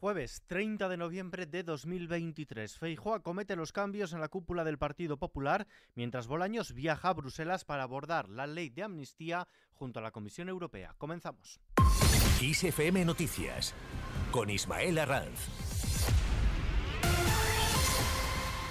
Jueves 30 de noviembre de 2023. Feijóo acomete los cambios en la cúpula del Partido Popular, mientras Bolaños viaja a Bruselas para abordar la ley de amnistía junto a la Comisión Europea. Comenzamos. ISFM Noticias con Ismael Arranz.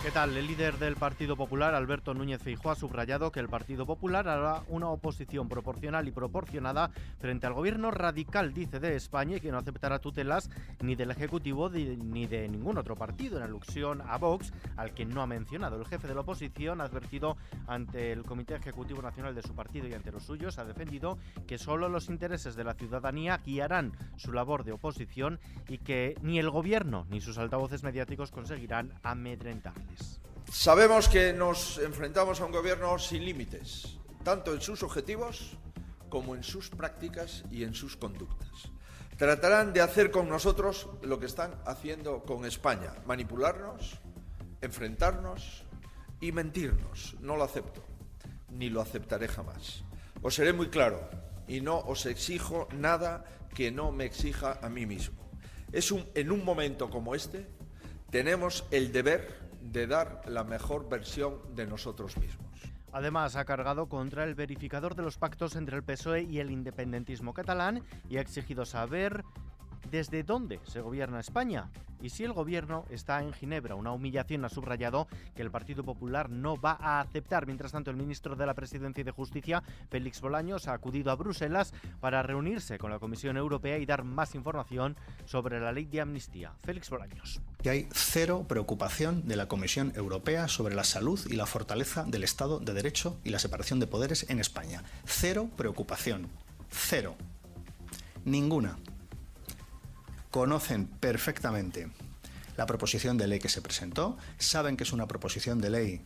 ¿Qué tal? El líder del Partido Popular, Alberto Núñez Feijóo, ha subrayado que el Partido Popular hará una oposición proporcional y proporcionada frente al gobierno radical, dice, de España y que no aceptará tutelas ni del Ejecutivo ni de ningún otro partido, en alusión a Vox, al que no ha mencionado. El jefe de la oposición ha advertido ante el Comité Ejecutivo Nacional de su partido y ante los suyos, ha defendido que solo los intereses de la ciudadanía guiarán su labor de oposición y que ni el gobierno ni sus altavoces mediáticos conseguirán Sabemos que nos enfrentamos a un gobierno sin límites, tanto en sus objetivos como en sus prácticas y en sus conductas. Tratarán de hacer con nosotros lo que están haciendo con España, manipularnos, enfrentarnos y mentirnos. No lo acepto, ni lo aceptaré jamás. Os seré muy claro y no os exijo nada que no me exija a mí mismo. Es un, en un momento como este, tenemos el deber de dar la mejor versión de nosotros mismos. Además, ha cargado contra el verificador de los pactos entre el PSOE y el independentismo catalán y ha exigido saber desde dónde se gobierna España y si el gobierno está en Ginebra. Una humillación ha subrayado que el Partido Popular no va a aceptar. Mientras tanto, el ministro de la Presidencia y de Justicia, Félix Bolaños, ha acudido a Bruselas para reunirse con la Comisión Europea y dar más información sobre la ley de amnistía. Félix Bolaños. Que hay cero preocupación de la Comisión Europea sobre la salud y la fortaleza del Estado de Derecho y la separación de poderes en España. Cero preocupación. Cero. Ninguna conocen perfectamente la proposición de ley que se presentó, saben que es una proposición de ley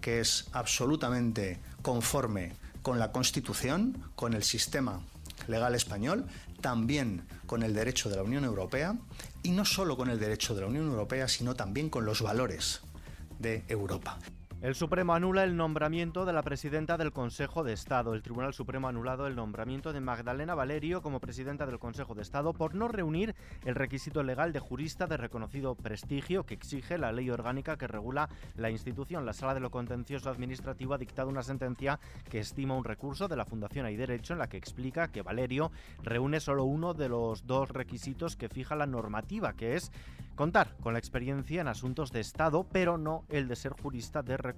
que es absolutamente conforme con la Constitución, con el sistema legal español, también con el derecho de la Unión Europea, y no solo con el derecho de la Unión Europea, sino también con los valores de Europa. El Supremo anula el nombramiento de la presidenta del Consejo de Estado. El Tribunal Supremo ha anulado el nombramiento de Magdalena Valerio como presidenta del Consejo de Estado por no reunir el requisito legal de jurista de reconocido prestigio que exige la ley orgánica que regula la institución. La Sala de lo Contencioso Administrativo ha dictado una sentencia que estima un recurso de la Fundación Hay Derecho en la que explica que Valerio reúne solo uno de los dos requisitos que fija la normativa, que es contar con la experiencia en asuntos de Estado, pero no el de ser jurista de reconocido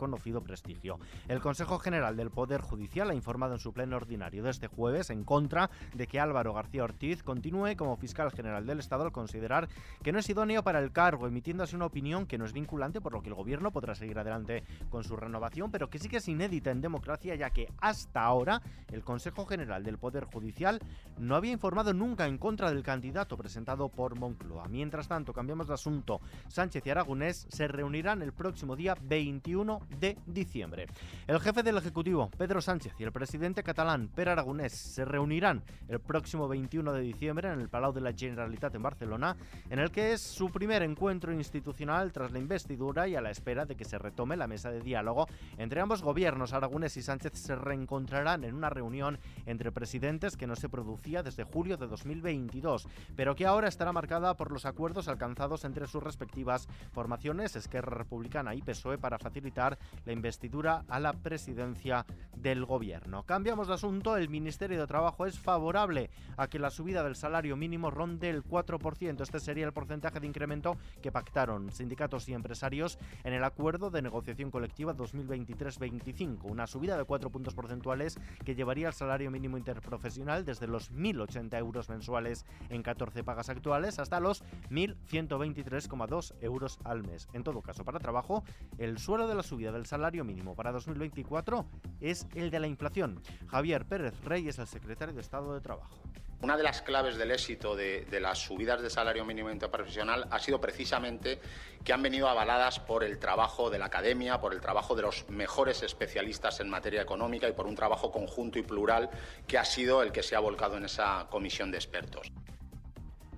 prestigio. El Consejo General del Poder Judicial ha informado en su pleno ordinario de este jueves en contra de que Álvaro García Ortiz continúe como fiscal general del Estado al considerar que no es idóneo para el cargo, emitiendo así una opinión que no es vinculante, por lo que el gobierno podrá seguir adelante con su renovación, pero que sí que es inédita en democracia, ya que hasta ahora el Consejo General del Poder Judicial no había informado nunca en contra del candidato presentado por Moncloa. Mientras tanto, cambiamos asunto. Sánchez y Aragonés se reunirán el próximo día 21 de diciembre. El jefe del Ejecutivo, Pedro Sánchez, y el presidente catalán, Per Aragonés, se reunirán el próximo 21 de diciembre en el Palau de la Generalitat en Barcelona, en el que es su primer encuentro institucional tras la investidura y a la espera de que se retome la mesa de diálogo entre ambos gobiernos. Aragonés y Sánchez se reencontrarán en una reunión entre presidentes que no se producía desde julio de 2022, pero que ahora estará marcada por los acuerdos alcanzados entre sus respectivas formaciones, Esquerra Republicana y PSOE, para facilitar la investidura a la presidencia del gobierno. Cambiamos de asunto, el Ministerio de Trabajo es favorable a que la subida del salario mínimo ronde el 4%. Este sería el porcentaje de incremento que pactaron sindicatos y empresarios en el acuerdo de negociación colectiva 2023-25, una subida de 4 puntos porcentuales que llevaría el salario mínimo interprofesional desde los 1.080 euros mensuales en 14 pagas actuales hasta los 1.120 23,2 euros al mes. En todo caso, para trabajo, el suelo de la subida del salario mínimo para 2024 es el de la inflación. Javier Pérez Rey es el secretario de Estado de Trabajo. Una de las claves del éxito de, de, las subidas de salario mínimo interprofesional ha sido precisamente que han venido avaladas por el trabajo de la academia, por el trabajo de los mejores especialistas en materia económica y por un trabajo conjunto y plural que ha sido el que se ha volcado en esa comisión de expertos.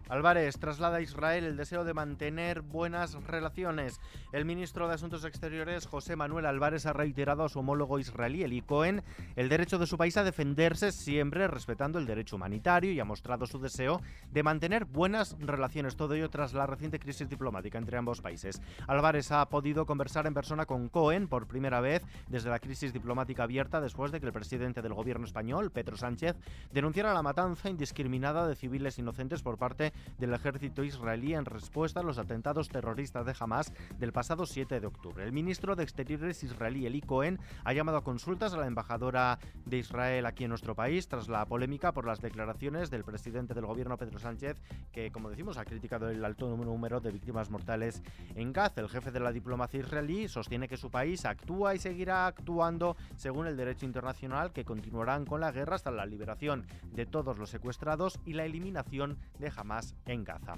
Álvarez traslada a Israel el deseo de mantener buenas relaciones. El ministro de Asuntos Exteriores, José Manuel Álvarez, ha reiterado a su homólogo israelí, Eli Cohen, el derecho de su país a defenderse siempre respetando el derecho humanitario y ha mostrado su deseo de mantener buenas relaciones. Todo ello tras la reciente crisis diplomática entre ambos países. Álvarez ha podido conversar en persona con Cohen por primera vez desde la crisis diplomática abierta después de que el presidente del gobierno español, Pedro Sánchez, denunciara la matanza indiscriminada de civiles inocentes por parte del ejército israelí en respuesta a los atentados terroristas de Hamas del pasado 7 de octubre. El ministro de Exteriores israelí Eli Cohen ha llamado a consultas a la embajadora de Israel aquí en nuestro país tras la polémica por las declaraciones del presidente del gobierno Pedro Sánchez que, como decimos, ha criticado el alto número de víctimas mortales en Gaza. El jefe de la diplomacia israelí sostiene que su país actúa y seguirá actuando según el derecho internacional que continuarán con la guerra hasta la liberación de todos los secuestrados y la eliminación de Hamas en Gaza.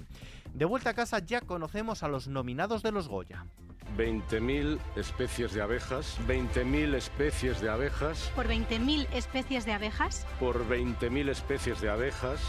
De vuelta a casa ya conocemos a los nominados de los Goya. 20.000 especies de abejas, 20.000 especies de abejas. ¿Por 20.000 especies de abejas? Por 20.000 especies de abejas.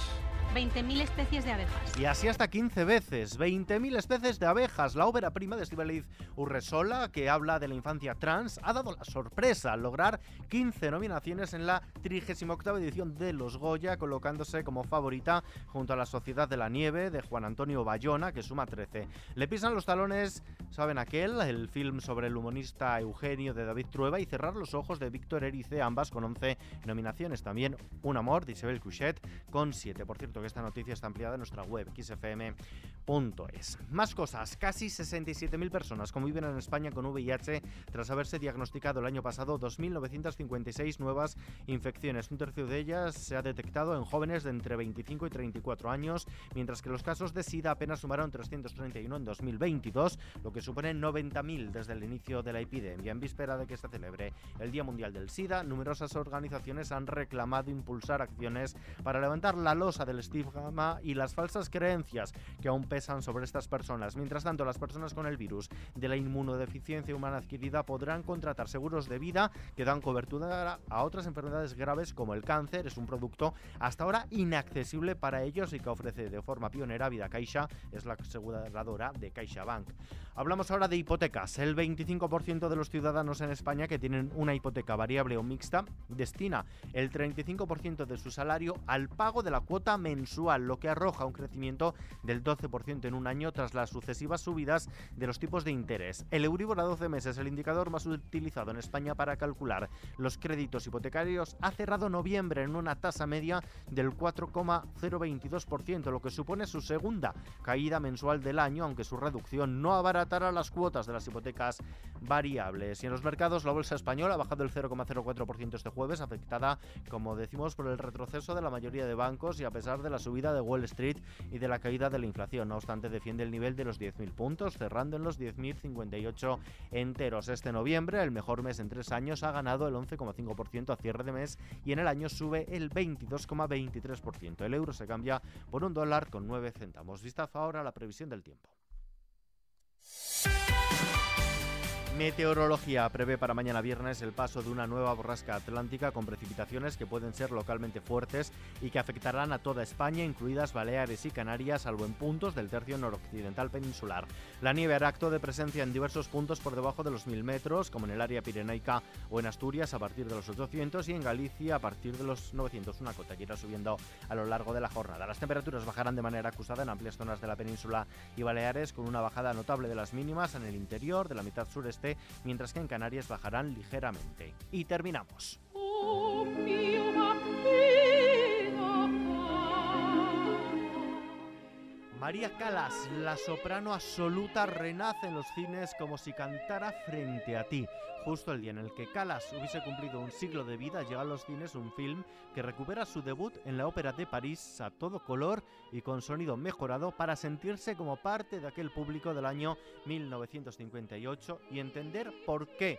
20.000 especies de abejas. Y así hasta 15 veces. 20.000 especies de abejas. La ópera prima de Estibaliz Urresola, que habla de la infancia trans, ha dado la sorpresa al lograr 15 nominaciones en la 38 edición de Los Goya, colocándose como favorita junto a La Sociedad de la Nieve de Juan Antonio Bayona, que suma 13. Le pisan los talones, ¿saben aquel? El film sobre el humanista Eugenio de David Trueba y Cerrar los ojos de Víctor Erice, ambas con 11 nominaciones. También Un amor de Isabel Couchet con 7. Por cierto, que esta noticia está ampliada en nuestra web xfm.es. Más cosas, casi 67.000 personas conviven en España con VIH tras haberse diagnosticado el año pasado 2.956 nuevas infecciones. Un tercio de ellas se ha detectado en jóvenes de entre 25 y 34 años, mientras que los casos de SIDA apenas sumaron 331 en 2022, lo que supone 90.000 desde el inicio de la epidemia. En víspera de que se celebre el Día Mundial del SIDA, numerosas organizaciones han reclamado impulsar acciones para levantar la losa del estigma y las falsas creencias que aún pesan sobre estas personas. Mientras tanto, las personas con el virus de la inmunodeficiencia humana adquirida podrán contratar seguros de vida que dan cobertura a otras enfermedades graves como el cáncer. Es un producto hasta ahora inaccesible para ellos y que ofrece de forma pionera Vida Caixa, es la aseguradora de CaixaBank. Hablamos ahora de hipotecas. El 25% de los ciudadanos en España que tienen una hipoteca variable o mixta destina el 35% de su salario al pago de la cuota mensual mensual, lo que arroja un crecimiento del 12% en un año tras las sucesivas subidas de los tipos de interés. El Euribor a 12 meses, el indicador más utilizado en España para calcular los créditos hipotecarios, ha cerrado noviembre en una tasa media del 4,022%, lo que supone su segunda caída mensual del año, aunque su reducción no abaratará las cuotas de las hipotecas variables. Y en los mercados, la bolsa española ha bajado el 0,04% este jueves, afectada, como decimos, por el retroceso de la mayoría de bancos y a pesar de la subida de Wall Street y de la caída de la inflación. No obstante, defiende el nivel de los 10.000 puntos, cerrando en los 10.058 enteros. Este noviembre, el mejor mes en tres años, ha ganado el 11,5% a cierre de mes y en el año sube el 22,23%. El euro se cambia por un dólar con 9 centavos. Vista ahora la previsión del tiempo. Meteorología prevé para mañana viernes el paso de una nueva borrasca atlántica con precipitaciones que pueden ser localmente fuertes y que afectarán a toda España, incluidas Baleares y Canarias, salvo en puntos del tercio noroccidental peninsular. La nieve hará acto de presencia en diversos puntos por debajo de los 1000 metros, como en el área pirenaica o en Asturias a partir de los 800 y en Galicia a partir de los 900, una cota que irá subiendo a lo largo de la jornada. Las temperaturas bajarán de manera acusada en amplias zonas de la península y Baleares, con una bajada notable de las mínimas en el interior de la mitad sureste mientras que en Canarias bajarán ligeramente. Y terminamos. María Calas, la soprano absoluta, renace en los cines como si cantara frente a ti. Justo el día en el que Calas hubiese cumplido un siglo de vida, llega a los cines un film que recupera su debut en la Ópera de París a todo color y con sonido mejorado para sentirse como parte de aquel público del año 1958 y entender por qué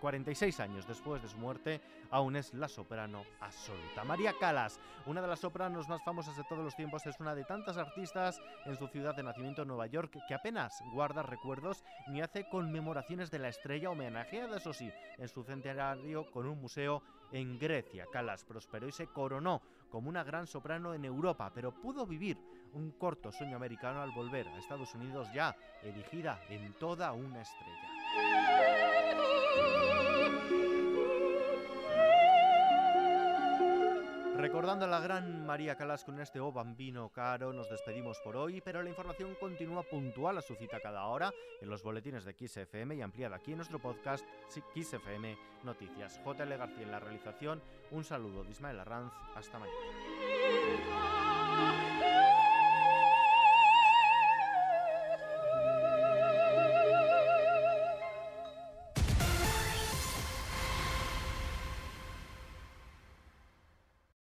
46 años después de su muerte aún es la soprano absoluta. María Calas, una de las sopranos más famosas de todos los tiempos, es una de tantas artistas en su ciudad de nacimiento, Nueva York, que apenas guarda recuerdos ni hace conmemoraciones de la estrella homenajeada, eso sí, en su centenario con un museo en Grecia. Calas prosperó y se coronó como una gran soprano en Europa, pero pudo vivir un corto sueño americano al volver a Estados Unidos ya erigida en toda una estrella. Recordando a la gran María Calas con este O Bambino Caro, nos despedimos por hoy, pero la información continúa puntual a su cita cada hora en los boletines de XFM y ampliada aquí en nuestro podcast XFM Noticias. JL García en la realización, un saludo de Ismael Arranz, hasta mañana.